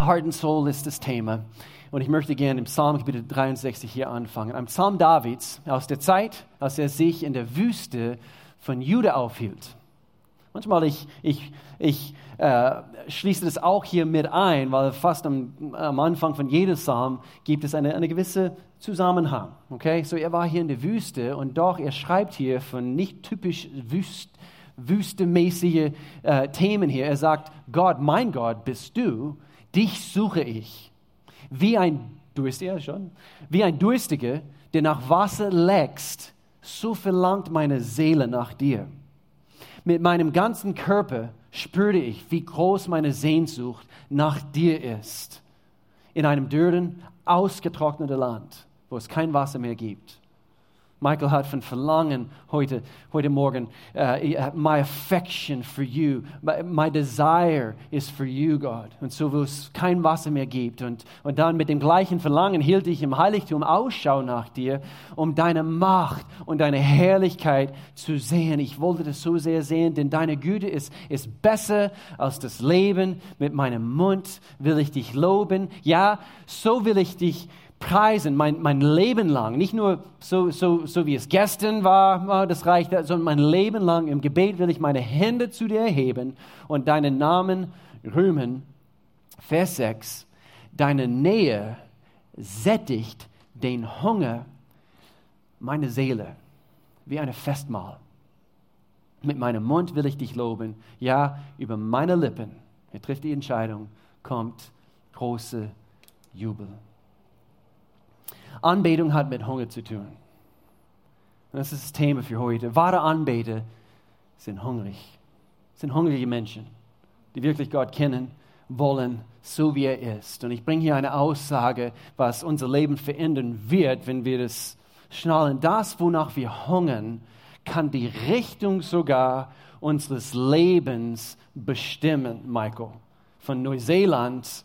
Heart and Soul ist das Thema. Und ich möchte gerne im Psalm Kapitel 63 hier anfangen. Ein Psalm Davids aus der Zeit, als er sich in der Wüste von Juda aufhielt. Manchmal ich, ich, ich äh, schließe das auch hier mit ein, weil fast am, am Anfang von jedem Psalm gibt es eine, eine gewisse Zusammenhang. Okay? So er war hier in der Wüste und doch er schreibt hier von nicht typisch Wüst, wüstemäßige äh, Themen hier. Er sagt, Gott, mein Gott bist du, dich suche ich. Wie ein, Durstiger schon, wie ein Durstiger, der nach Wasser leckst, so verlangt meine Seele nach dir. Mit meinem ganzen Körper spürte ich, wie groß meine Sehnsucht nach dir ist. In einem dürren, ausgetrockneten Land, wo es kein Wasser mehr gibt. Michael hat von Verlangen heute, heute Morgen, uh, my affection for you, my, my, desire is for you, God. Und so, wo es kein Wasser mehr gibt. Und, und dann mit dem gleichen Verlangen hielt ich im Heiligtum Ausschau nach dir, um deine Macht und deine Herrlichkeit zu sehen. Ich wollte das so sehr sehen, denn deine Güte ist, ist besser als das Leben. Mit meinem Mund will ich dich loben. Ja, so will ich dich loben preisen, mein, mein Leben lang. Nicht nur so, so, so wie es gestern war, das reicht, sondern mein Leben lang im Gebet will ich meine Hände zu dir erheben und deinen Namen rühmen. Vers 6. Deine Nähe sättigt den Hunger meiner Seele wie eine Festmahl. Mit meinem Mund will ich dich loben. Ja, über meine Lippen, er trifft die Entscheidung, kommt große Jubel. Anbetung hat mit Hunger zu tun. das ist das Thema für heute. Wahre Anbeter sind hungrig. Sind hungrige Menschen, die wirklich Gott kennen wollen, so wie er ist. Und ich bringe hier eine Aussage, was unser Leben verändern wird, wenn wir das schnallen. Das, wonach wir hungern, kann die Richtung sogar unseres Lebens bestimmen, Michael. Von Neuseeland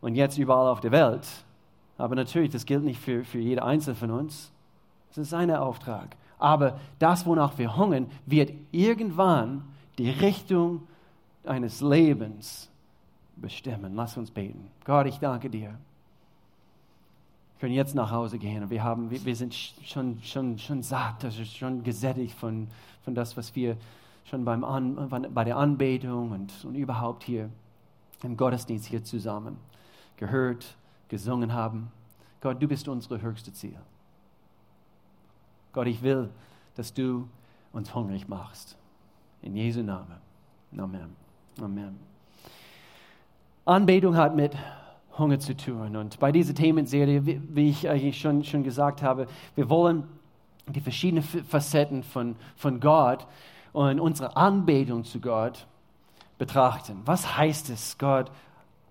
und jetzt überall auf der Welt aber natürlich, das gilt nicht für, für jede Einzelne von uns. Das ist sein Auftrag. Aber das, wonach wir hungern, wird irgendwann die Richtung eines Lebens bestimmen. Lass uns beten. Gott, ich danke dir. Wir können jetzt nach Hause gehen wir, haben, wir, wir sind schon, schon, schon satt, schon gesättigt von, von das, was wir schon beim An, bei der Anbetung und, und überhaupt hier im Gottesdienst hier zusammen gehört gesungen haben. Gott, du bist unsere höchste Ziel. Gott, ich will, dass du uns hungrig machst. In Jesu Namen. Amen. Amen. Anbetung hat mit Hunger zu tun. Und bei dieser Themenserie, wie ich eigentlich schon, schon gesagt habe, wir wollen die verschiedenen Facetten von, von Gott und unsere Anbetung zu Gott betrachten. Was heißt es, Gott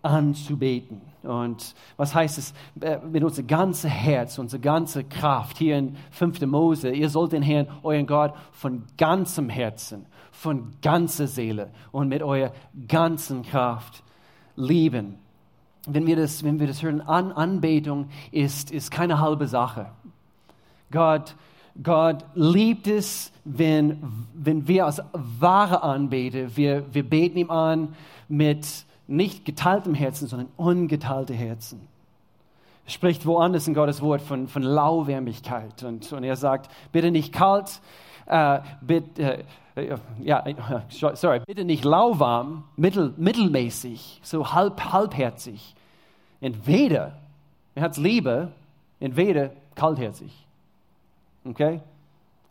anzubeten. Und was heißt es äh, mit unserem ganzen Herz, unserer ganzen Kraft? Hier in 5. Mose, ihr sollt den Herrn, euren Gott, von ganzem Herzen, von ganzer Seele und mit eurer ganzen Kraft lieben. Wenn wir das, wenn wir das hören, An Anbetung ist, ist keine halbe Sache. Gott, Gott liebt es, wenn, wenn wir als wahre Anbeter, wir, wir beten ihm an mit, nicht geteiltem Herzen, sondern ungeteilte Herzen. Er spricht woanders in Gottes Wort von, von Lauwärmigkeit und, und er sagt, bitte nicht kalt, äh, bitte, äh, ja, sorry, bitte nicht lauwarm, mittel, mittelmäßig, so halb, halbherzig. Entweder, er hat es lieber, entweder kaltherzig. Okay?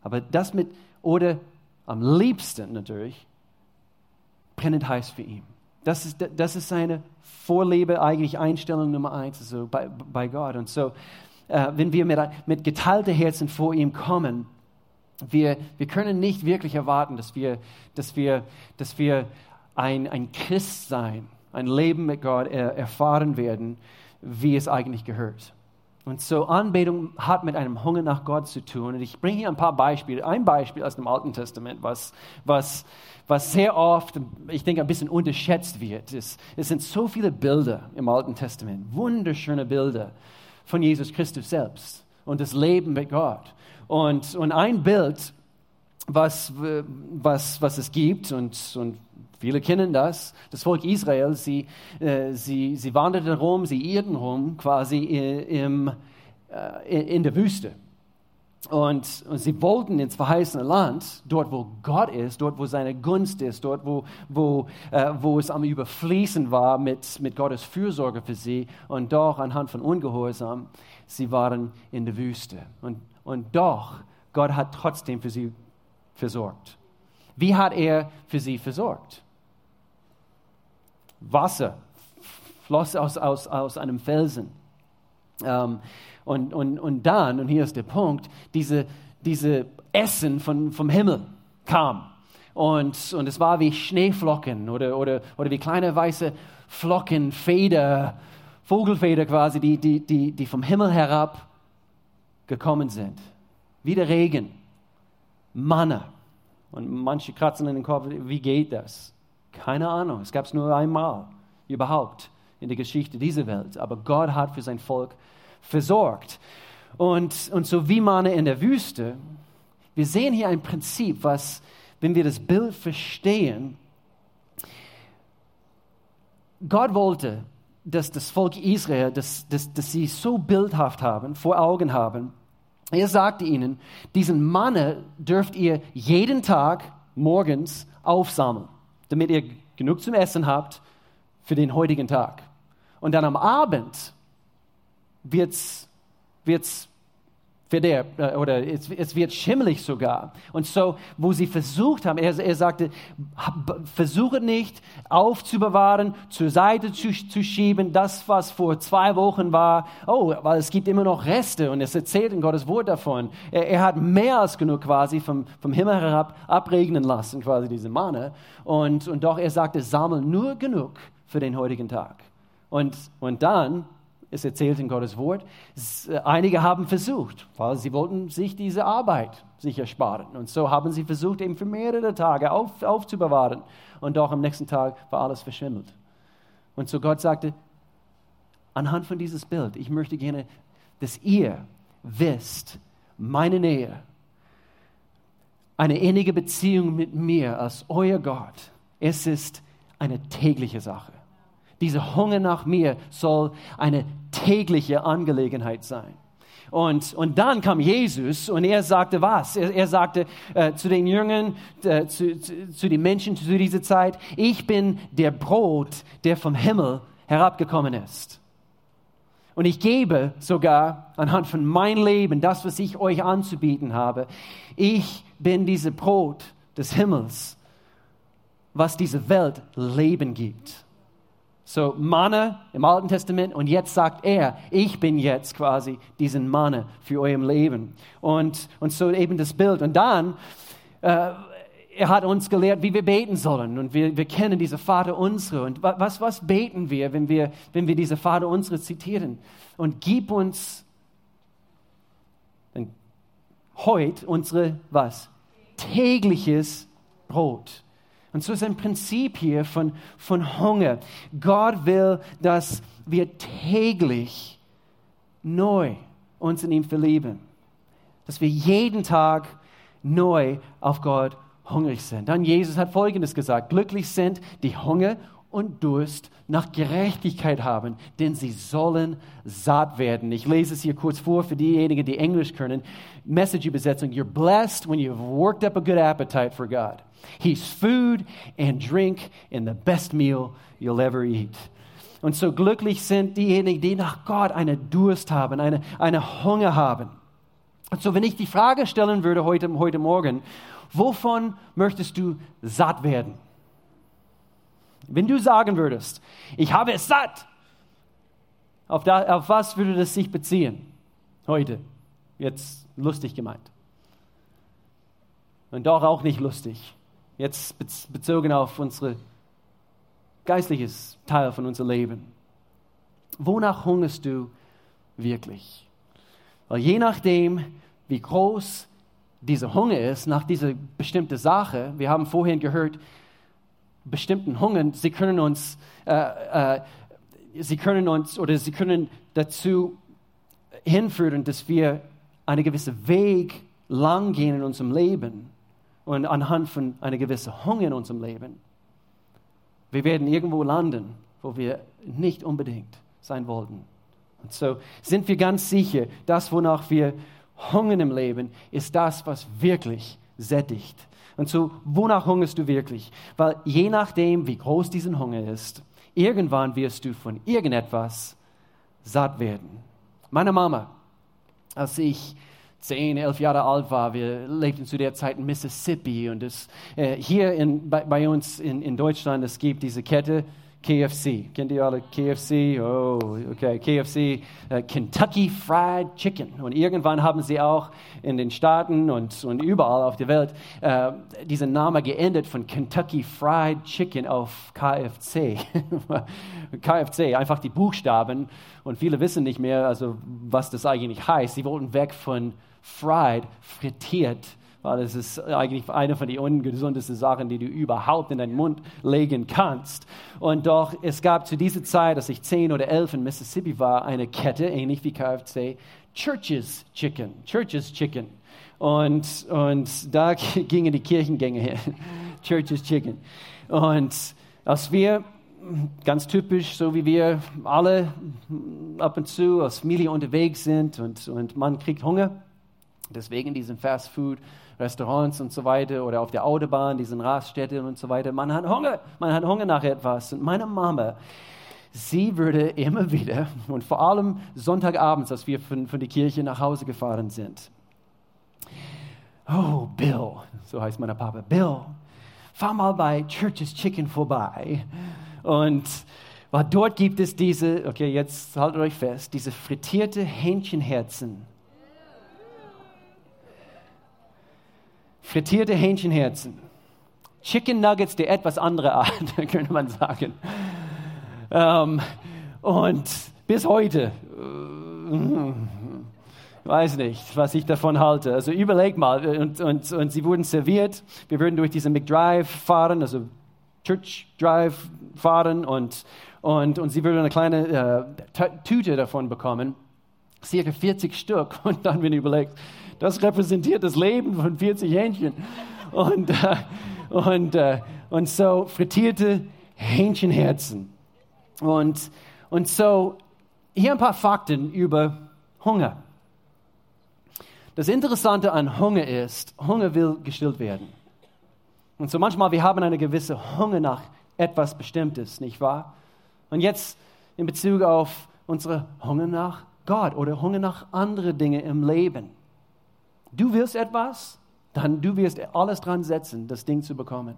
Aber das mit, oder am liebsten natürlich, brennend heiß für ihn. Das ist, das ist seine Vorliebe, eigentlich Einstellung Nummer eins also bei, bei Gott. Und so, äh, wenn wir mit, mit geteilten Herzen vor ihm kommen, wir, wir können nicht wirklich erwarten, dass wir, dass wir, dass wir ein, ein Christ sein, ein Leben mit Gott er, erfahren werden, wie es eigentlich gehört. Und so Anbetung hat mit einem Hunger nach Gott zu tun. Und ich bringe hier ein paar Beispiele. Ein Beispiel aus dem Alten Testament, was, was, was sehr oft, ich denke, ein bisschen unterschätzt wird. Es, es sind so viele Bilder im Alten Testament, wunderschöne Bilder von Jesus Christus selbst und das Leben mit Gott. Und, und ein Bild, was, was, was es gibt und, und Viele kennen das. Das Volk Israel, sie, äh, sie, sie wanderten rum, sie irrten rum quasi im, äh, in der Wüste. Und, und, sie wollten ins verheißene Land, dort wo Gott ist, dort wo seine Gunst ist, dort wo, wo, äh, wo es am Überfließen war mit, mit Gottes Fürsorge für sie. Und doch anhand von Ungehorsam, sie waren in der Wüste. Und, und doch, Gott hat trotzdem für sie versorgt. Wie hat er für sie versorgt? Wasser floss aus, aus, aus einem Felsen. Ähm, und, und, und dann, und hier ist der Punkt, diese, diese Essen von, vom Himmel kam. Und, und es war wie Schneeflocken oder, oder, oder wie kleine weiße Flocken, Feder, Vogelfeder quasi, die, die, die, die vom Himmel herab gekommen sind. Wie der Regen, Manna. Und manche kratzen in den Kopf, wie geht das? Keine Ahnung, es gab es nur einmal überhaupt in der Geschichte dieser Welt. Aber Gott hat für sein Volk versorgt. Und, und so wie man in der Wüste, wir sehen hier ein Prinzip, was, wenn wir das Bild verstehen, Gott wollte, dass das Volk Israel, dass, dass, dass sie so bildhaft haben, vor Augen haben. Er sagte ihnen, diesen Manne dürft ihr jeden Tag morgens aufsammeln, damit ihr genug zum Essen habt für den heutigen Tag. Und dann am Abend wird's, wird's verderbt äh, oder es, es, wird schimmelig sogar. Und so, wo sie versucht haben, er, er sagte, versuche nicht aufzubewahren, zur Seite zu, zu, schieben, das, was vor zwei Wochen war. Oh, weil es gibt immer noch Reste und es erzählt in Gottes Wort davon. Er, er hat mehr als genug quasi vom, vom Himmel herab abregnen lassen, quasi diese Manne. Und, und doch, er sagte, sammle nur genug für den heutigen Tag. Und, und dann es erzählt in Gottes Wort, äh, einige haben versucht, weil sie wollten sich diese Arbeit sich ersparen. Und so haben sie versucht, eben für mehrere Tage auf, aufzubewahren. Und doch am nächsten Tag war alles verschimmelt. Und so Gott sagte, anhand von dieses Bild, ich möchte gerne, dass ihr wisst, meine Nähe, eine innige Beziehung mit mir als euer Gott, es ist eine tägliche Sache. Dieser Hunger nach mir soll eine tägliche Angelegenheit sein. Und, und dann kam Jesus und er sagte was? Er, er sagte äh, zu den Jüngern, äh, zu, zu, zu den Menschen zu dieser Zeit, ich bin der Brot, der vom Himmel herabgekommen ist. Und ich gebe sogar anhand von meinem Leben, das, was ich euch anzubieten habe, ich bin dieses Brot des Himmels, was diese Welt Leben gibt. So Manne im Alten Testament und jetzt sagt er, ich bin jetzt quasi diesen Manne für euer Leben. Und, und so eben das Bild. Und dann, äh, er hat uns gelehrt, wie wir beten sollen. Und wir, wir kennen diese Vater unsere. Und was, was beten wir, wenn wir, wenn wir diese Vater unsere zitieren? Und gib uns heute unsere, was? Tägliches Brot. Und so ist ein Prinzip hier von, von Hunger. Gott will, dass wir täglich neu uns in ihm verlieben. Dass wir jeden Tag neu auf Gott hungrig sind. Dann Jesus hat Folgendes gesagt. Glücklich sind die Hunger und Durst nach Gerechtigkeit haben, denn sie sollen satt werden. Ich lese es hier kurz vor für diejenigen, die Englisch können. Message-Übersetzung. You're blessed when you've worked up a good appetite for God. He's food and drink and the best meal you'll ever eat. Und so glücklich sind diejenigen, die nach Gott eine Durst haben, eine, eine Hunger haben. Und so, wenn ich die Frage stellen würde heute, heute Morgen, wovon möchtest du satt werden? Wenn du sagen würdest, ich habe es satt, auf, da, auf was würde das sich beziehen? Heute. Jetzt lustig gemeint. Und doch auch nicht lustig. Jetzt bezogen auf unser geistliches Teil von unserem Leben. Wonach hungerst du wirklich? Weil je nachdem, wie groß dieser Hunger ist, nach dieser bestimmten Sache, wir haben vorhin gehört, bestimmten Hungern, sie können uns, äh, äh, sie können uns oder sie können dazu hinführen, dass wir einen gewissen Weg lang gehen in unserem Leben und anhand von einer gewissen Hunger in unserem Leben. Wir werden irgendwo landen, wo wir nicht unbedingt sein wollten. Und so sind wir ganz sicher, das, wonach wir hungern im Leben, ist das, was wirklich sättigt. Und so, wonach hungerst du wirklich? Weil je nachdem, wie groß diesen Hunger ist, irgendwann wirst du von irgendetwas satt werden. Meine Mama, als ich zehn, elf Jahre alt war, wir lebten zu der Zeit in Mississippi und es, äh, hier in, bei, bei, uns in, in Deutschland, es gibt diese Kette, KFC. Kennt ihr alle KFC? Oh, okay. KFC, äh, Kentucky Fried Chicken. Und irgendwann haben sie auch in den Staaten und, und überall auf der Welt äh, diesen Namen geändert von Kentucky Fried Chicken auf KFC. KFC, einfach die Buchstaben. Und viele wissen nicht mehr, also, was das eigentlich heißt. Sie wollten weg von fried, frittiert weil es ist eigentlich eine von den ungesundesten Sachen, die du überhaupt in deinen Mund legen kannst. Und doch, es gab zu dieser Zeit, als ich zehn oder elf in Mississippi war, eine Kette, ähnlich wie KFC, Churches Chicken, Churches Chicken. Und, und da gingen die Kirchengänge hin, Churches Chicken. Und als wir ganz typisch, so wie wir alle ab und zu als Familie unterwegs sind und, und man kriegt Hunger. Deswegen diesen Fast Food Restaurants und so weiter oder auf der Autobahn, diesen Raststätten und so weiter. Man hat Hunger, man hat Hunger nach etwas. Und meine Mama, sie würde immer wieder, und vor allem Sonntagabends, als wir von, von der Kirche nach Hause gefahren sind, oh, Bill, so heißt mein Papa, Bill, fahr mal bei Church's Chicken vorbei. Und weil dort gibt es diese, okay, jetzt haltet euch fest, diese frittierte Hähnchenherzen frittierte Hähnchenherzen, Chicken Nuggets der etwas andere Art, könnte man sagen. Ähm, und bis heute, äh, weiß nicht, was ich davon halte. Also überleg mal, und, und, und sie wurden serviert. Wir würden durch diese McDrive fahren, also Church Drive fahren und, und, und sie würden eine kleine äh, Tüte davon bekommen, circa 40 Stück. Und dann, wenn ihr überlegt, das repräsentiert das Leben von 40 Hähnchen. Und, äh, und, äh, und so frittierte Hähnchenherzen. Und, und so hier ein paar Fakten über Hunger. Das Interessante an Hunger ist, Hunger will gestillt werden. Und so manchmal, wir haben eine gewisse Hunger nach etwas Bestimmtes, nicht wahr? Und jetzt in Bezug auf unsere Hunger nach Gott oder Hunger nach anderen Dingen im Leben. Du willst etwas, dann du wirst alles dran setzen, das Ding zu bekommen.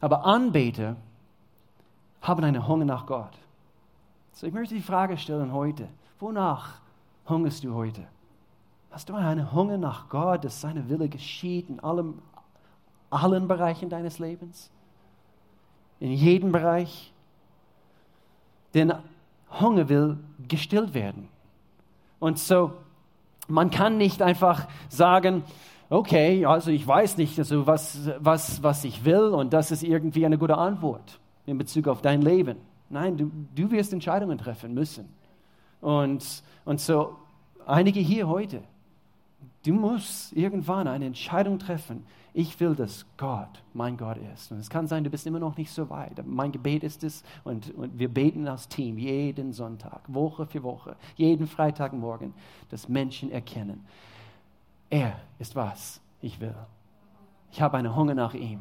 Aber Anbeter haben einen Hunger nach Gott. So, ich möchte die Frage stellen heute, wonach hungerst du heute? Hast du einen Hunger nach Gott, dass seine Wille geschieht in allem, allen Bereichen deines Lebens? In jedem Bereich? Denn Hunger will gestillt werden. Und so, man kann nicht einfach sagen, okay, also ich weiß nicht, also was, was, was ich will und das ist irgendwie eine gute Antwort in Bezug auf dein Leben. Nein, du, du wirst Entscheidungen treffen müssen. Und, und so, einige hier heute, du musst irgendwann eine Entscheidung treffen ich will, dass Gott mein Gott ist. Und es kann sein, du bist immer noch nicht so weit. Mein Gebet ist es, und, und wir beten als Team jeden Sonntag, Woche für Woche, jeden Freitagmorgen, dass Menschen erkennen, er ist was ich will. Ich habe einen Hunger nach ihm.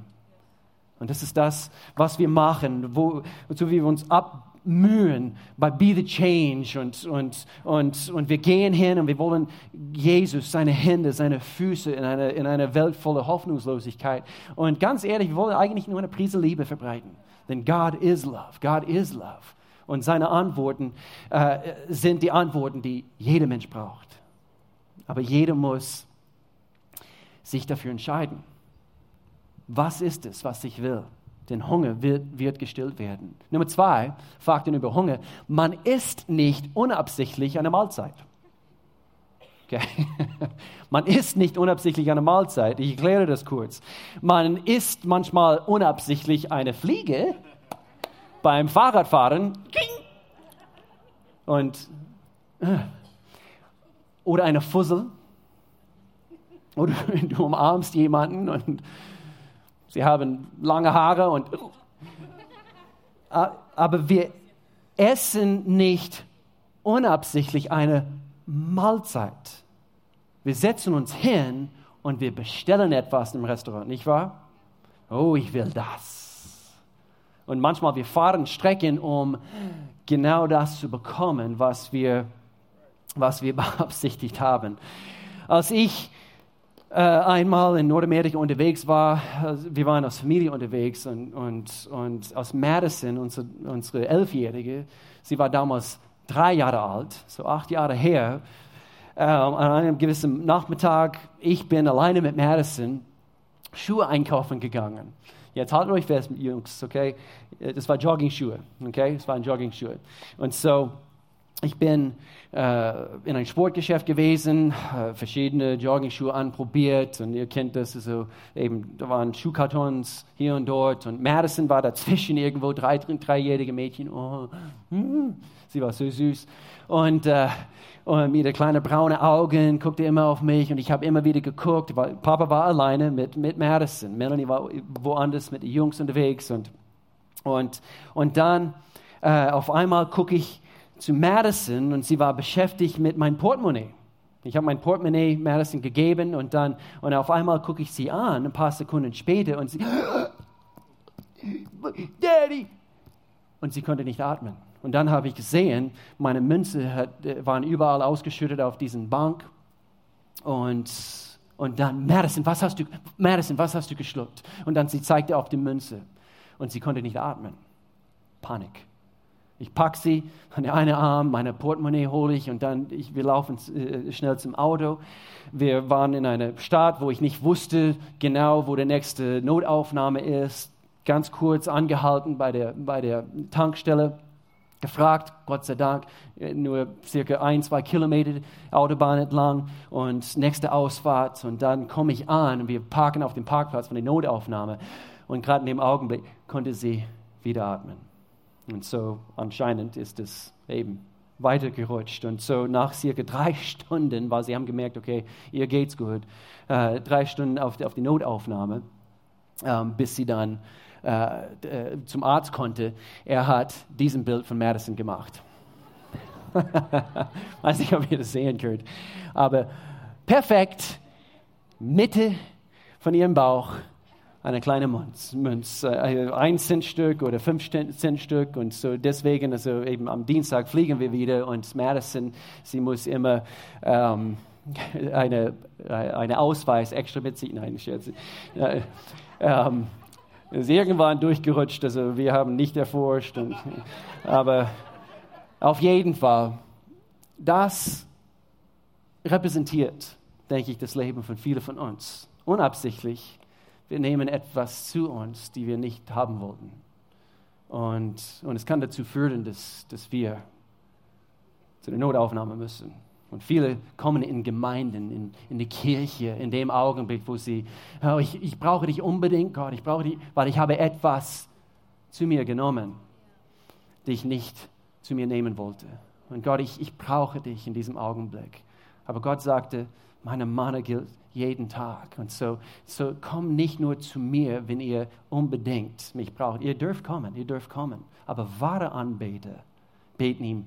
Und das ist das, was wir machen, wo, wozu wir uns ab, mühen bei Be the Change und, und, und, und wir gehen hin und wir wollen Jesus, seine Hände, seine Füße in eine, in eine Welt voller Hoffnungslosigkeit. Und ganz ehrlich, wir wollen eigentlich nur eine Prise Liebe verbreiten. Denn God is love. God is love. Und seine Antworten äh, sind die Antworten, die jeder Mensch braucht. Aber jeder muss sich dafür entscheiden. Was ist es, was ich will? Denn Hunger wird, wird gestillt werden. Nummer zwei, Fakten über Hunger. Man isst nicht unabsichtlich eine Mahlzeit. Okay. Man isst nicht unabsichtlich eine Mahlzeit. Ich erkläre das kurz. Man isst manchmal unabsichtlich eine Fliege beim Fahrradfahren. Und, äh, oder eine Fussel. Oder du umarmst jemanden und Sie haben lange Haare und aber wir essen nicht unabsichtlich eine Mahlzeit. Wir setzen uns hin und wir bestellen etwas im Restaurant, nicht wahr? Oh, ich will das. Und manchmal wir fahren Strecken, um genau das zu bekommen, was wir, was wir beabsichtigt haben. Als ich einmal in Nordamerika unterwegs war, also wir waren als Familie unterwegs und, und, und aus Madison, unsere, unsere Elfjährige, sie war damals drei Jahre alt, so acht Jahre her, äh, an einem gewissen Nachmittag, ich bin alleine mit Madison Schuhe einkaufen gegangen. Jetzt haltet euch fest, Jungs, okay? Das war Jogging-Schuhe, okay? Das waren Jogging-Schuhe. Und so, ich bin äh, in ein Sportgeschäft gewesen, äh, verschiedene Jogging-Schuhe anprobiert und ihr kennt das, also eben, da waren Schuhkartons hier und dort und Madison war dazwischen irgendwo, drei, dreijährige Mädchen, oh, hm, sie war so süß und, äh, und mit kleinen braunen Augen guckte immer auf mich und ich habe immer wieder geguckt, weil Papa war alleine mit, mit Madison, Melanie war woanders mit den Jungs unterwegs und, und, und dann äh, auf einmal gucke ich zu Madison und sie war beschäftigt mit meinem Portemonnaie. Ich habe mein Portemonnaie Madison gegeben und dann und auf einmal gucke ich sie an, ein paar Sekunden später und sie, Daddy, und sie konnte nicht atmen. Und dann habe ich gesehen, meine Münze hat, äh, waren überall ausgeschüttet auf diesen Bank und und dann Madison, was hast du, Madison, was hast du geschluckt? Und dann sie zeigte auf die Münze und sie konnte nicht atmen. Panik. Ich packe sie der einen Arm, meine Portemonnaie hole ich und dann ich, wir laufen äh, schnell zum Auto. Wir waren in einer Stadt, wo ich nicht wusste genau, wo der nächste Notaufnahme ist. Ganz kurz angehalten bei der, bei der Tankstelle, gefragt, Gott sei Dank, äh, nur circa ein, zwei Kilometer Autobahn entlang und nächste Ausfahrt. Und dann komme ich an und wir parken auf dem Parkplatz von der Notaufnahme. Und gerade in dem Augenblick konnte sie wieder atmen. Und so anscheinend ist es eben weitergerutscht. Und so nach circa drei Stunden, weil sie haben gemerkt, okay, ihr geht's gut, äh, drei Stunden auf, auf die Notaufnahme, ähm, bis sie dann äh, äh, zum Arzt konnte. Er hat diesen Bild von Madison gemacht. Weiß nicht, ob ihr das sehen könnt. Aber perfekt, Mitte von ihrem Bauch eine kleine Münz, äh, ein Centstück oder fünf Centstück und so deswegen, also eben am Dienstag fliegen wir wieder und Madison, sie muss immer ähm, eine, äh, eine Ausweis extra mit sich, nein, Scherz, äh, ähm, ist irgendwann durchgerutscht, also wir haben nicht erforscht, und, aber auf jeden Fall, das repräsentiert, denke ich, das Leben von vielen von uns, unabsichtlich wir nehmen etwas zu uns, die wir nicht haben wollten. Und, und es kann dazu führen, dass, dass wir zu der Notaufnahme müssen. Und viele kommen in Gemeinden, in, in die Kirche, in dem Augenblick, wo sie, oh, ich, ich brauche dich unbedingt, Gott, ich brauche dich, weil ich habe etwas zu mir genommen, die ich nicht zu mir nehmen wollte. Und Gott, ich, ich brauche dich in diesem Augenblick. Aber Gott sagte, meine Mana gilt jeden Tag. Und so, so komm nicht nur zu mir, wenn ihr unbedingt mich braucht. Ihr dürft kommen, ihr dürft kommen. Aber wahre Anbeter beten ihm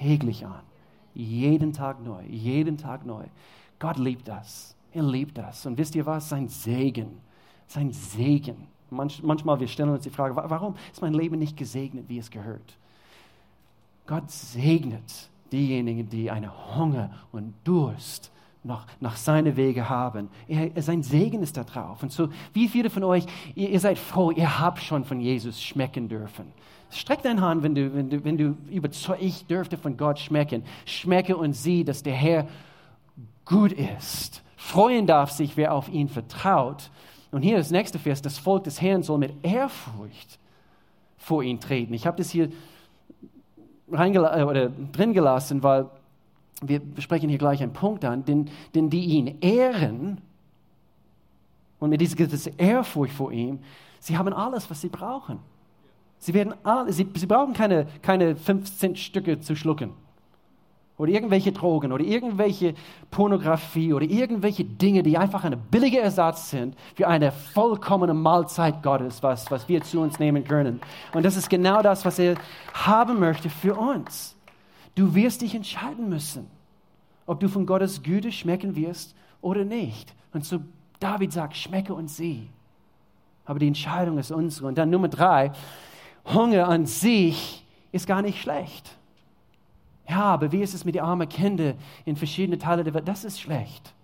täglich an. Jeden Tag neu, jeden Tag neu. Gott liebt das. Er liebt das. Und wisst ihr was? Sein Segen. Sein Segen. Manch, manchmal wir stellen uns die Frage, warum ist mein Leben nicht gesegnet, wie es gehört? Gott segnet diejenigen, die eine Hunger und Durst noch nach seine Wege haben. Er, sein Segen ist da drauf. Und so, wie viele von euch, ihr, ihr, seid froh, ihr habt schon von Jesus schmecken dürfen. Streck deine Hand, wenn du, wenn du, wenn du überzeugt, ich dürfte von Gott schmecken. Schmecke und sieh, dass der Herr gut ist. Freuen darf sich, wer auf ihn vertraut. Und hier das nächste Vers, das Volk des Herrn soll mit Ehrfurcht vor ihn treten. Ich habe das hier oder drin gelassen, weil wir sprechen hier gleich einen Punkt an, denn, denn die ihn ehren und mit dieser Ehrfurcht vor ihm, sie haben alles, was sie brauchen. Sie, werden alle, sie, sie brauchen keine, keine 15 Stücke zu schlucken. oder irgendwelche Drogen oder irgendwelche Pornografie oder irgendwelche Dinge, die einfach ein billiger Ersatz sind für eine vollkommene Mahlzeit Gottes, was, was wir zu uns nehmen können. Und das ist genau das, was er haben möchte für uns. Du wirst dich entscheiden müssen, ob du von Gottes Güte schmecken wirst oder nicht. Und so David sagt, schmecke und sieh. Aber die Entscheidung ist unsere. Und dann Nummer drei, Hunger an sich ist gar nicht schlecht. Ja, aber wie ist es mit den armen Kindern in verschiedenen Teilen der Welt? Das ist schlecht.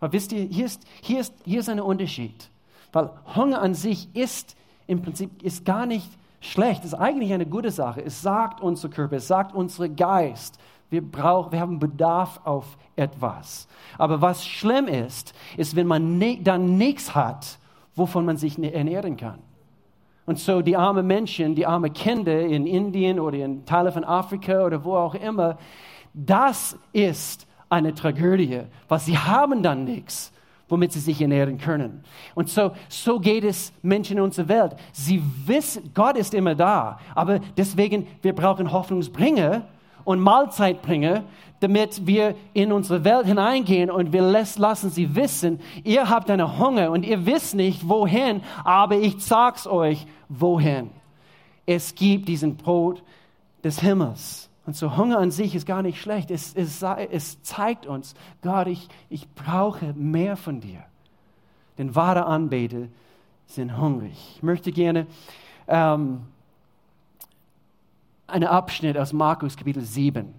Aber wisst ihr, hier ist, hier ist, hier ist ein Unterschied. Weil Hunger an sich ist im Prinzip ist gar nicht schlecht. Ist eigentlich eine gute Sache. Es sagt unser Körper, es sagt unser Geist, wir, brauchen, wir haben Bedarf auf etwas. Aber was schlimm ist, ist, wenn man ne, dann nichts hat, wovon man sich ernähren kann. Und so die armen Menschen, die armen Kinder in Indien oder in Teilen von Afrika oder wo auch immer, das ist eine Tragödie, weil sie haben dann nichts, womit sie sich ernähren können. Und so, so geht es Menschen in unserer Welt. Sie wissen, Gott ist immer da, aber deswegen, wir brauchen Hoffnungsbringer und Mahlzeitbringer, damit wir in unsere Welt hineingehen und wir lassen sie wissen, ihr habt eine Hunger und ihr wisst nicht wohin, aber ich sag's euch, wohin. Es gibt diesen Brot des Himmels. Und so Hunger an sich ist gar nicht schlecht. Es, es, es zeigt uns, Gott, ich, ich brauche mehr von dir. Denn wahre Anbeter sind hungrig. Ich möchte gerne ähm, einen Abschnitt aus Markus Kapitel 7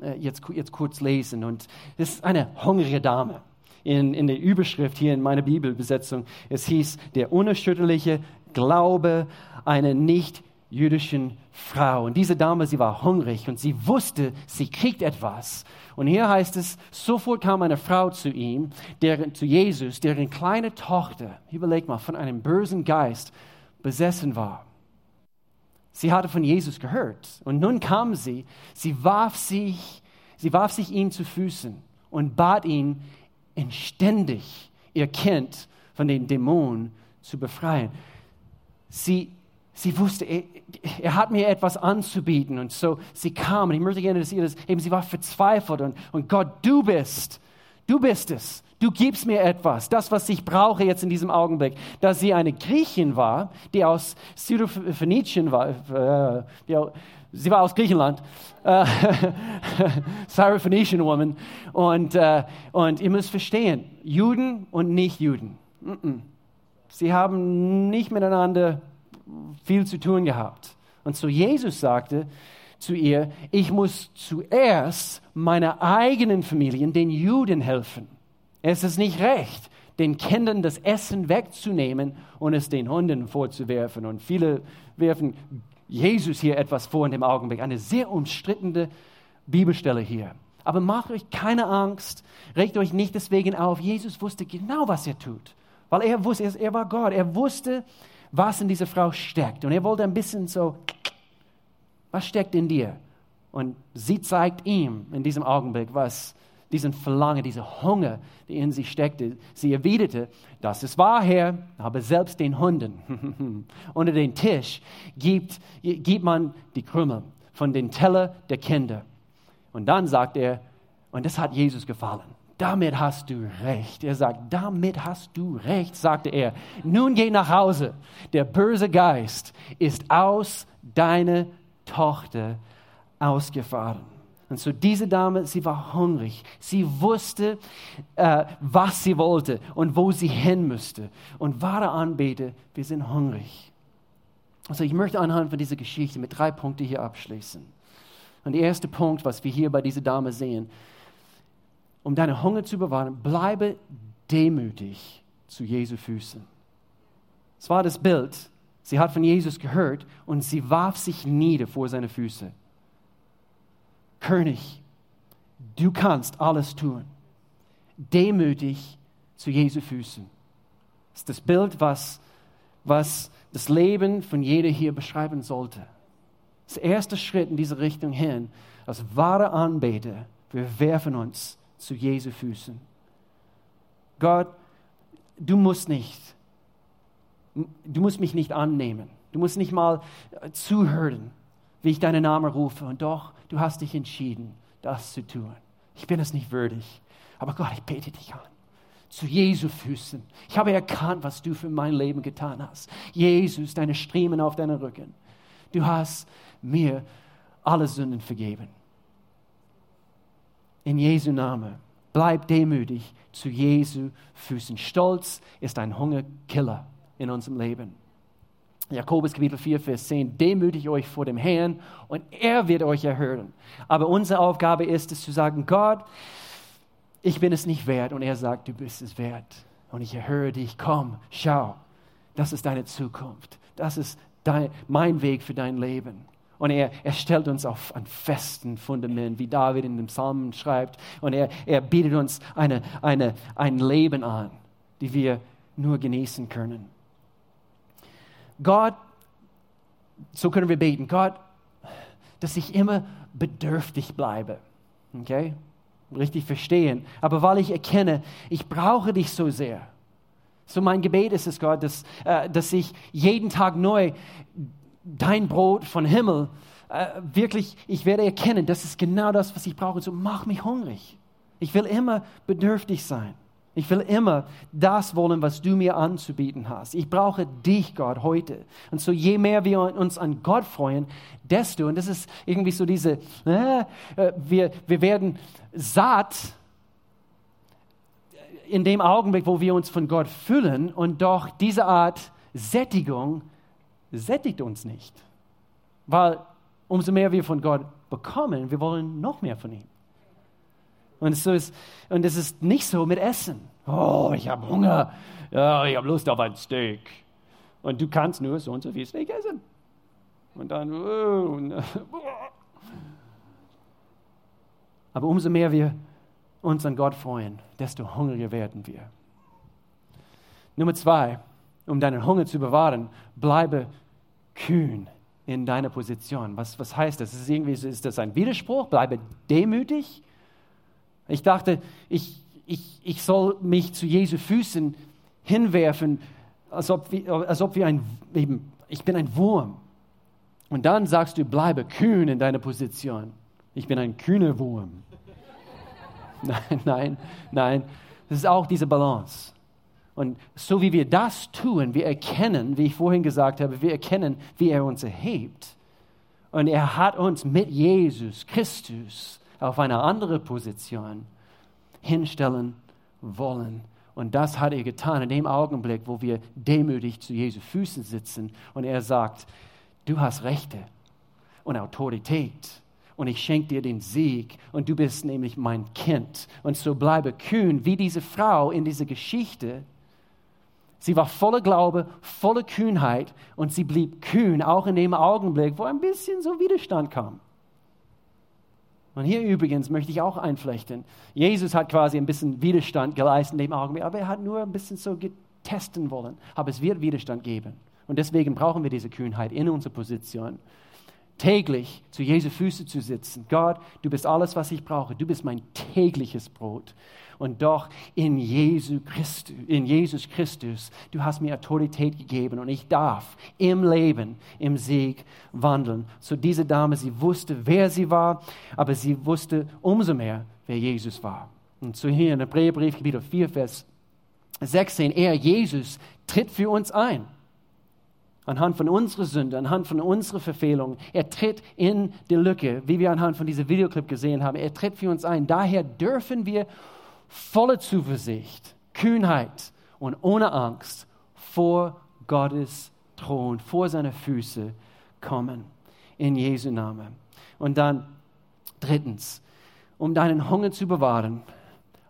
äh, jetzt, jetzt kurz lesen. Und das ist eine hungrige Dame. In, in der Überschrift hier in meiner Bibelbesetzung, es hieß, der unerschütterliche Glaube einer nicht jüdischen Frau. Und diese Dame, sie war hungrig und sie wusste, sie kriegt etwas. Und hier heißt es, sofort kam eine Frau zu ihm, deren, zu Jesus, deren kleine Tochter, überleg mal, von einem bösen Geist besessen war. Sie hatte von Jesus gehört. Und nun kam sie, sie warf sich, sie warf sich ihm zu Füßen und bat ihn inständig, ihr Kind von den Dämonen zu befreien. Sie, sie wusste, er, er, hat mir etwas anzubieten. Und so sie kam. Und ich möchte gerne, dass ihr das, eben sie war verzweifelt. Und, und Gott, du bist, du bist es. Du gibst mir etwas, das, was ich brauche jetzt in diesem Augenblick. Dass sie eine Griechin war, die aus Syrophoenician war, äh, die, sie war aus Griechenland, äh, Syrophoenician Woman. Und, äh, und ihr müsst verstehen, Juden und Nicht-Juden, mm -mm. sie haben nicht miteinander viel zu tun gehabt. Und so Jesus sagte zu ihr, ich muss zuerst meiner eigenen Familie, den Juden helfen. Es ist nicht recht, den Kindern das Essen wegzunehmen und es den Hunden vorzuwerfen. Und viele werfen Jesus hier etwas vor in dem Augenblick. Eine sehr umstrittene Bibelstelle hier. Aber macht euch keine Angst, regt euch nicht deswegen auf. Jesus wusste genau, was er tut. Weil er wusste, er war Gott. Er wusste, was in dieser Frau steckt. Und er wollte ein bisschen so, was steckt in dir? Und sie zeigt ihm in diesem Augenblick, was diesen Verlangen, diese Hunger, die in sie steckte. Sie erwiderte, das ist wahr, Herr, aber selbst den Hunden unter den Tisch gibt, gibt man die Krümel von den Teller der Kinder. Und dann sagt er, und das hat Jesus gefallen. Damit hast du recht. Er sagt, damit hast du recht, sagte er. Nun geh nach Hause. Der böse Geist ist aus deiner Tochter ausgefahren. Und so diese Dame, sie war hungrig. Sie wusste, äh, was sie wollte und wo sie hin müsste. Und wahre Anbeter, wir sind hungrig. Also ich möchte anhand von dieser Geschichte mit drei Punkten hier abschließen. Und der erste Punkt, was wir hier bei dieser Dame sehen, um deine Hunger zu bewahren, bleibe demütig zu Jesu Füßen. Es war das Bild. Sie hat von Jesus gehört und sie warf sich nieder vor seine Füße. König, du kannst alles tun. Demütig zu Jesu Füßen. Das ist das Bild, was, was das Leben von jeder hier beschreiben sollte. Das erste Schritt in diese Richtung hin, als wahre Anbeter, wir werfen uns zu Jesu Füßen. Gott, du musst nicht, du musst mich nicht annehmen. Du musst nicht mal zuhören wie ich deinen Namen rufe. Und doch, du hast dich entschieden, das zu tun. Ich bin es nicht würdig. Aber Gott, ich bete dich an. Zu Jesu Füßen. Ich habe erkannt, was du für mein Leben getan hast. Jesus, deine Striemen auf deinem Rücken. Du hast mir alle Sünden vergeben. In Jesu Namen. Bleib demütig zu Jesu Füßen. Stolz ist ein Hungerkiller in unserem Leben. Jakobus Kapitel 4, Vers 10, demütigt euch vor dem Herrn und er wird euch erhören. Aber unsere Aufgabe ist es zu sagen, Gott, ich bin es nicht wert. Und er sagt, du bist es wert. Und ich erhöre dich, komm, schau, das ist deine Zukunft. Das ist dein, mein Weg für dein Leben. Und er, er stellt uns auf ein festen Fundament, wie David in dem Psalm schreibt. Und er, er bietet uns eine, eine, ein Leben an, die wir nur genießen können. Gott, so können wir beten, Gott, dass ich immer bedürftig bleibe. Okay? Richtig verstehen. Aber weil ich erkenne, ich brauche dich so sehr. So mein Gebet ist es, Gott, dass, äh, dass ich jeden Tag neu dein Brot von Himmel äh, wirklich, ich werde erkennen, das ist genau das, was ich brauche. So mach mich hungrig. Ich will immer bedürftig sein. Ich will immer das wollen, was du mir anzubieten hast. Ich brauche dich, Gott, heute. Und so je mehr wir uns an Gott freuen, desto, und das ist irgendwie so diese, äh, wir, wir werden satt in dem Augenblick, wo wir uns von Gott füllen und doch diese Art Sättigung sättigt uns nicht. Weil umso mehr wir von Gott bekommen, wir wollen noch mehr von ihm. Und, so ist, und es ist nicht so mit Essen. Oh, ich habe Hunger. Ja, ich habe Lust auf ein Steak. Und du kannst nur so und so viel Steak essen. Und dann. Oh, Aber umso mehr wir uns an Gott freuen, desto hungriger werden wir. Nummer zwei, um deinen Hunger zu bewahren, bleibe kühn in deiner Position. Was, was heißt das? Ist, irgendwie, ist das ein Widerspruch? Bleibe demütig? Ich dachte, ich, ich, ich soll mich zu Jesu Füßen hinwerfen, als ob, als ob wir ein, eben, ich bin ein Wurm. Und dann sagst du, bleibe kühn in deiner Position. Ich bin ein kühner Wurm. nein, nein, nein. Das ist auch diese Balance. Und so wie wir das tun, wir erkennen, wie ich vorhin gesagt habe, wir erkennen, wie er uns erhebt. Und er hat uns mit Jesus Christus auf eine andere Position hinstellen wollen. Und das hat er getan in dem Augenblick, wo wir demütig zu Jesu Füßen sitzen und er sagt, du hast Rechte und Autorität und ich schenke dir den Sieg und du bist nämlich mein Kind. Und so bleibe kühn wie diese Frau in dieser Geschichte. Sie war voller Glaube, voller Kühnheit und sie blieb kühn, auch in dem Augenblick, wo ein bisschen so Widerstand kam. Und hier übrigens möchte ich auch einflechten. Jesus hat quasi ein bisschen Widerstand geleistet in dem Augenblick, aber er hat nur ein bisschen so testen wollen. Aber es wird Widerstand geben. Und deswegen brauchen wir diese Kühnheit in unserer Position. Täglich zu Jesu Füße zu sitzen. Gott, du bist alles, was ich brauche. Du bist mein tägliches Brot und doch in, Jesu Christus, in Jesus Christus, du hast mir Autorität gegeben und ich darf im Leben, im Sieg wandeln. So diese Dame, sie wusste, wer sie war, aber sie wusste umso mehr, wer Jesus war. Und so hier in Hebräerbrief, Kapitel 4, Vers 16, er, Jesus, tritt für uns ein anhand von unserer Sünde, anhand von unserer Verfehlung. Er tritt in die Lücke, wie wir anhand von diesem Videoclip gesehen haben. Er tritt für uns ein. Daher dürfen wir voller Zuversicht, Kühnheit und ohne Angst vor Gottes Thron, vor seine Füße kommen. In Jesu Namen. Und dann drittens, um deinen Hunger zu bewahren,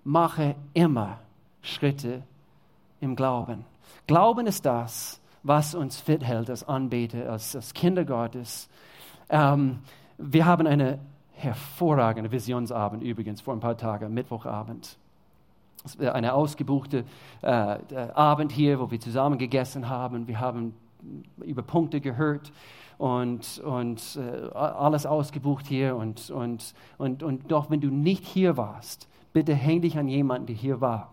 mache immer Schritte im Glauben. Glauben ist das, was uns fit hält als Anbeter, als, als Kinder Gottes. Ähm, wir haben eine hervorragende Visionsabend übrigens vor ein paar Tagen, Mittwochabend eine ausgebuchte äh, Abend hier, wo wir zusammen gegessen haben. Wir haben über Punkte gehört und, und äh, alles ausgebucht hier. Und, und, und, und doch, wenn du nicht hier warst, bitte häng dich an jemanden, der hier war.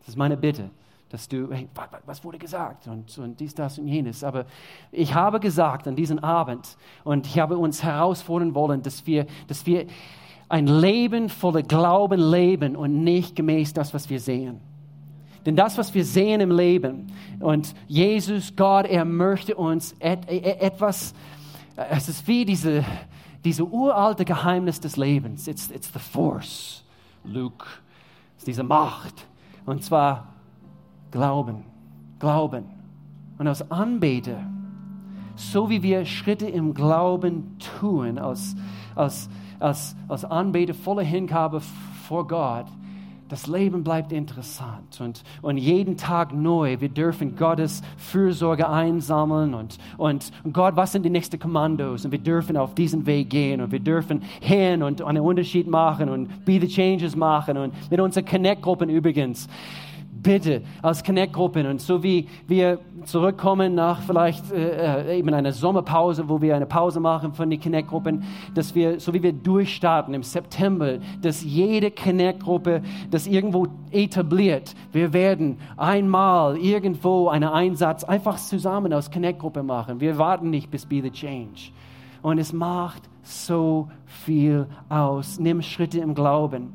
Das ist meine Bitte, dass du, hey, was wurde gesagt und, und dies, das und jenes. Aber ich habe gesagt an diesem Abend und ich habe uns herausfordern wollen, dass wir, dass wir ein Leben voller Glauben leben und nicht gemäß das, was wir sehen. Denn das, was wir sehen im Leben und Jesus, Gott, er möchte uns et, et, etwas, es ist wie diese, diese uralte Geheimnis des Lebens. It's, it's the force, Luke. Es ist diese Macht. Und zwar Glauben, Glauben. Und aus Anbete, so wie wir Schritte im Glauben tun, aus, aus, als, als Anbeter voller Hingabe vor Gott, das Leben bleibt interessant und, und jeden Tag neu. Wir dürfen Gottes Fürsorge einsammeln und, und, und Gott, was sind die nächsten Kommandos? Und wir dürfen auf diesen Weg gehen und wir dürfen hin und einen Unterschied machen und Be the Changes machen und mit unseren Connect-Gruppen übrigens bitte als Connect-Gruppen und so wie wir zurückkommen nach vielleicht äh, äh, eben einer Sommerpause, wo wir eine Pause machen von den Connect-Gruppen, dass wir, so wie wir durchstarten im September, dass jede Connect-Gruppe das irgendwo etabliert. Wir werden einmal irgendwo einen Einsatz einfach zusammen aus Connect-Gruppe machen. Wir warten nicht bis Be the Change. Und es macht so viel aus. Nimm Schritte im Glauben,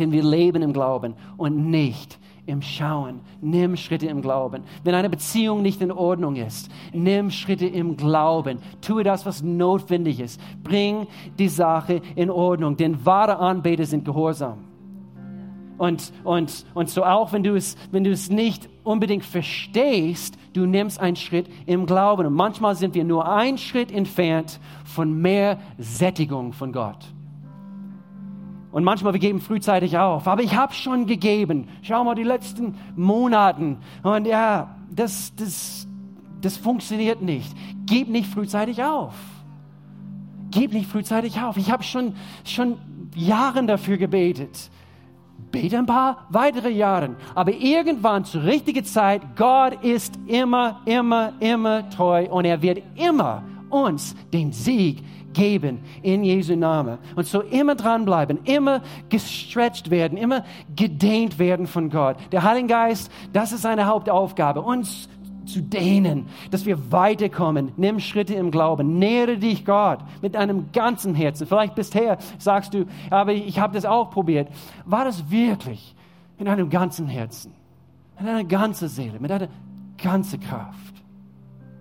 denn wir leben im Glauben und nicht im Schauen. Nimm Schritte im Glauben. Wenn eine Beziehung nicht in Ordnung ist, nimm Schritte im Glauben. Tue das, was notwendig ist. Bring die Sache in Ordnung, denn wahre Anbeter sind gehorsam. Und, und, und so auch, wenn du, es, wenn du es nicht unbedingt verstehst, du nimmst einen Schritt im Glauben. Und manchmal sind wir nur einen Schritt entfernt von mehr Sättigung von Gott. Und manchmal wir geben frühzeitig auf. Aber ich habe schon gegeben. Schau mal die letzten Monaten. Und ja, das, das, das funktioniert nicht. Gib nicht frühzeitig auf. Gib nicht frühzeitig auf. Ich habe schon, schon Jahren dafür gebetet. Bete ein paar weitere Jahre. Aber irgendwann zur richtigen Zeit, Gott ist immer, immer, immer treu und er wird immer uns den Sieg geben in Jesu Namen. Und so immer dranbleiben, immer gestretched werden, immer gedehnt werden von Gott. Der Heilige Geist, das ist seine Hauptaufgabe, uns zu dehnen, dass wir weiterkommen. Nimm Schritte im Glauben. Nähere dich Gott mit deinem ganzen Herzen. Vielleicht bisher sagst du, aber ich habe das auch probiert. War das wirklich in deinem ganzen Herzen, in deiner ganzen Seele, mit deiner ganzen Kraft?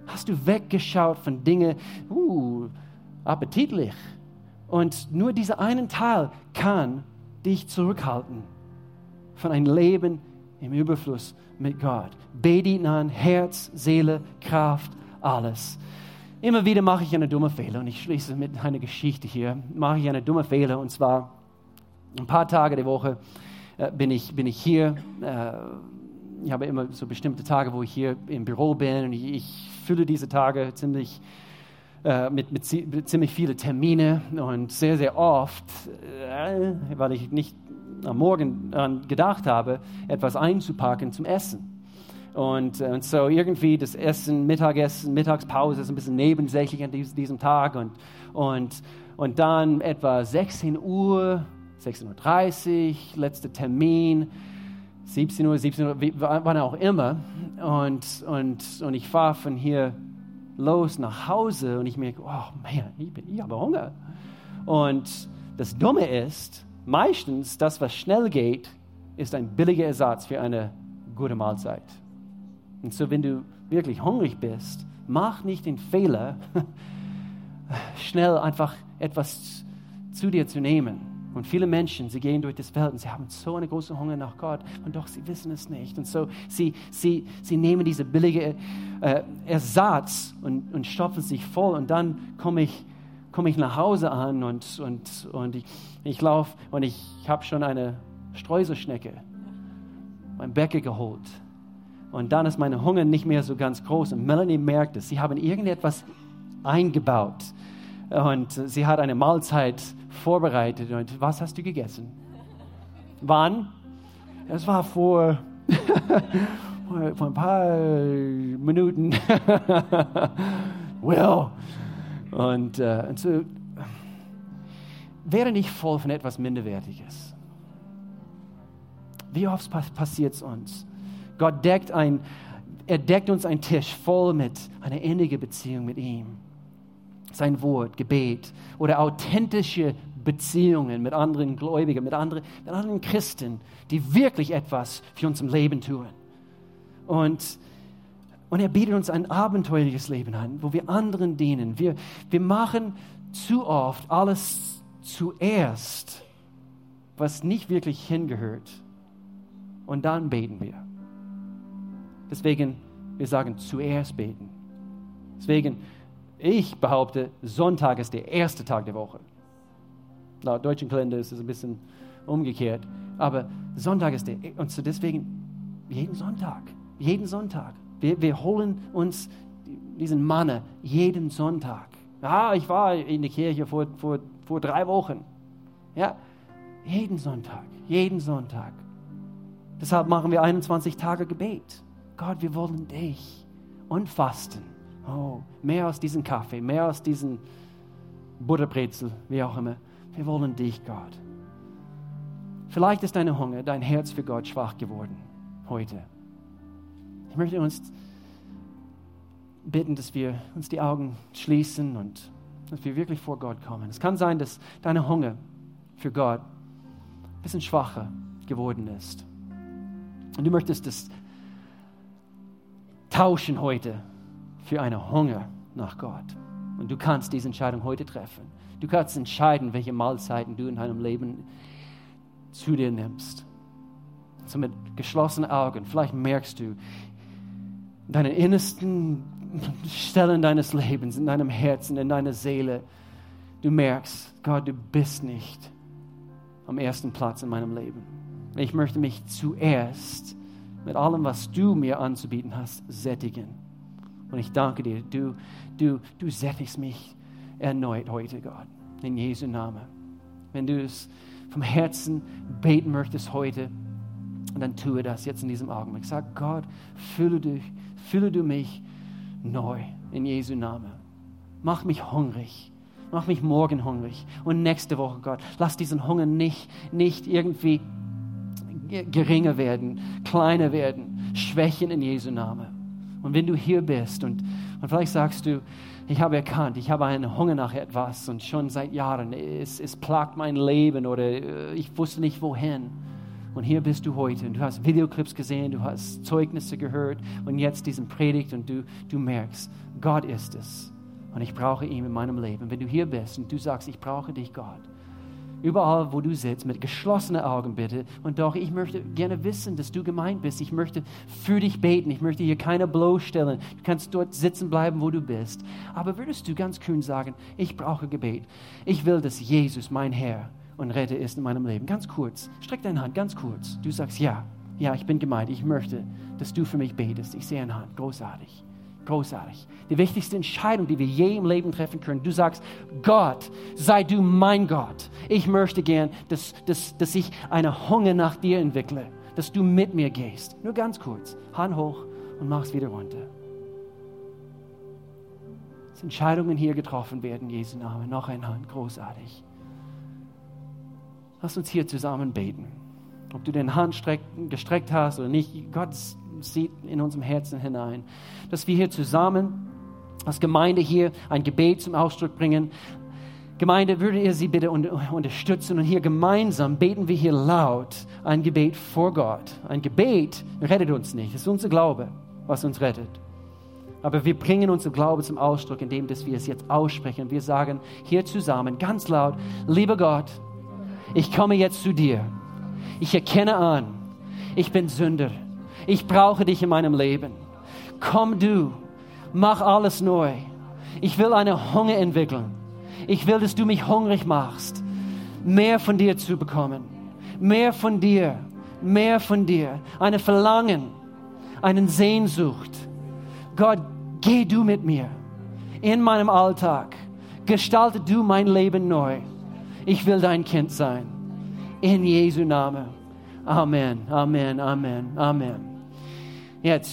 Hast du weggeschaut von Dingen, uh, appetitlich. Und nur dieser einen Teil kann dich zurückhalten von einem Leben im Überfluss mit Gott. Bete ihn an, Herz, Seele, Kraft, alles. Immer wieder mache ich eine dumme Fehler und ich schließe mit einer Geschichte hier. Mache ich eine dumme Fehler und zwar ein paar Tage die Woche äh, bin, ich, bin ich hier. Äh, ich habe immer so bestimmte Tage, wo ich hier im Büro bin und ich, ich fülle diese Tage ziemlich äh, mit, mit, ziemlich vielen Termine und sehr, sehr oft, äh, weil ich nicht am Morgen daran gedacht habe, etwas einzupacken zum Essen. Und, äh, und so irgendwie das Essen, Mittagessen, Mittagspause ist ein bisschen nebensächlich an diesem Tag. Und, und, und dann etwa 16 Uhr, 16.30 Uhr, letzter Termin, 17 Uhr, 17 Uhr, wann auch immer. Und, und, und ich fahre von hier los nach Hause und ich merke, oh man, ich, bin, ich habe Hunger. Und das Dumme ist, meistens das, was schnell geht, ist ein billiger Ersatz für eine gute Mahlzeit. Und so, wenn du wirklich hungrig bist, mach nicht den Fehler, schnell einfach etwas zu dir zu nehmen und viele Menschen, sie gehen durch das Welt und sie haben so eine große Hunger nach Gott und doch sie wissen es nicht. Und so, sie, sie, sie nehmen diese billige äh, Ersatz und, und stopfen sich voll und dann komme ich, komm ich nach Hause an und, und, und ich, ich laufe und ich habe schon eine Streuselschnecke beim Bäcker geholt. Und dann ist mein Hunger nicht mehr so ganz groß. Und Melanie merkt es. Sie haben irgendetwas eingebaut. Und sie hat eine Mahlzeit vorbereitet. Und was hast du gegessen? Wann? Es war vor, vor ein paar Minuten. well. Und, äh, und so, wäre nicht voll von etwas Minderwertiges. Wie oft passiert es uns? Gott deckt ein, er deckt uns einen Tisch voll mit einer innige Beziehung mit ihm sein Wort, Gebet oder authentische Beziehungen mit anderen Gläubigen, mit anderen, mit anderen Christen, die wirklich etwas für uns im Leben tun. Und, und er bietet uns ein abenteuerliches Leben an, wo wir anderen dienen. Wir, wir machen zu oft alles zuerst, was nicht wirklich hingehört. Und dann beten wir. Deswegen, wir sagen zuerst beten. Deswegen, ich behaupte, Sonntag ist der erste Tag der Woche. Laut deutschen Kalender ist es ein bisschen umgekehrt. Aber Sonntag ist der, und so deswegen jeden Sonntag, jeden Sonntag. Wir, wir holen uns diesen Manne jeden Sonntag. Ah, ich war in der Kirche vor, vor, vor drei Wochen. Ja, jeden Sonntag, jeden Sonntag. Deshalb machen wir 21 Tage Gebet. Gott, wir wollen dich und fasten. Oh, mehr aus diesem Kaffee, mehr aus diesem Butterbrezel, wie auch immer. Wir wollen dich, Gott. Vielleicht ist deine Hunger, dein Herz für Gott schwach geworden heute. Ich möchte uns bitten, dass wir uns die Augen schließen und dass wir wirklich vor Gott kommen. Es kann sein, dass deine Hunger für Gott ein bisschen schwacher geworden ist. Und du möchtest das tauschen heute für eine Hunger nach Gott. Und du kannst diese Entscheidung heute treffen. Du kannst entscheiden, welche Mahlzeiten du in deinem Leben zu dir nimmst. So mit geschlossenen Augen. Vielleicht merkst du, deine innersten Stellen deines Lebens, in deinem Herzen, in deiner Seele, du merkst, Gott, du bist nicht am ersten Platz in meinem Leben. Ich möchte mich zuerst mit allem, was du mir anzubieten hast, sättigen. Und ich danke dir, du, du, du sättigst mich erneut heute, Gott, in Jesu Namen. Wenn du es vom Herzen beten möchtest heute, dann tue das jetzt in diesem Augenblick. Sag Gott, fülle du, fülle du mich neu in Jesu Namen. Mach mich hungrig. Mach mich morgen hungrig. Und nächste Woche, Gott, lass diesen Hunger nicht, nicht irgendwie geringer werden, kleiner werden, schwächen in Jesu Namen. Und wenn du hier bist und, und vielleicht sagst du, ich habe erkannt, ich habe einen Hunger nach etwas und schon seit Jahren, es, es plagt mein Leben oder äh, ich wusste nicht wohin. Und hier bist du heute und du hast Videoclips gesehen, du hast Zeugnisse gehört und jetzt diesen Predigt und du, du merkst, Gott ist es und ich brauche ihn in meinem Leben. Wenn du hier bist und du sagst, ich brauche dich, Gott, überall, wo du sitzt, mit geschlossenen Augen bitte. Und doch, ich möchte gerne wissen, dass du gemeint bist. Ich möchte für dich beten. Ich möchte hier keine bloßstellen. Du kannst dort sitzen bleiben, wo du bist. Aber würdest du ganz kühn sagen, ich brauche Gebet. Ich will, dass Jesus mein Herr und Retter ist in meinem Leben. Ganz kurz. Streck deine Hand, ganz kurz. Du sagst, ja, ja, ich bin gemeint. Ich möchte, dass du für mich betest. Ich sehe eine Hand. Großartig. Großartig. Die wichtigste Entscheidung, die wir je im Leben treffen können. Du sagst, Gott, sei du mein Gott. Ich möchte gern, dass, dass, dass ich eine Hunger nach dir entwickle, dass du mit mir gehst. Nur ganz kurz. Hand hoch und mach's wieder runter. Dass Entscheidungen hier getroffen werden, Jesu Name. Noch eine Hand. Großartig. Lass uns hier zusammen beten. Ob du den Hand gestreckt hast oder nicht, Gott sieht in unserem Herzen hinein. Dass wir hier zusammen als Gemeinde hier ein Gebet zum Ausdruck bringen. Gemeinde, würde ihr sie bitte unterstützen und hier gemeinsam beten wir hier laut ein Gebet vor Gott. Ein Gebet rettet uns nicht, es ist unser Glaube, was uns rettet. Aber wir bringen unser Glaube zum Ausdruck, indem dass wir es jetzt aussprechen. Wir sagen hier zusammen ganz laut, lieber Gott, ich komme jetzt zu dir. Ich erkenne an, ich bin Sünder. Ich brauche dich in meinem Leben. Komm du, mach alles neu. Ich will eine Hunger entwickeln. Ich will, dass du mich hungrig machst, mehr von dir zu bekommen. Mehr von dir, mehr von dir. Eine Verlangen, eine Sehnsucht. Gott, geh du mit mir in meinem Alltag. Gestalte du mein Leben neu. Ich will dein Kind sein. In Jesu Namen. Amen, Amen, Amen, Amen. Jetzt.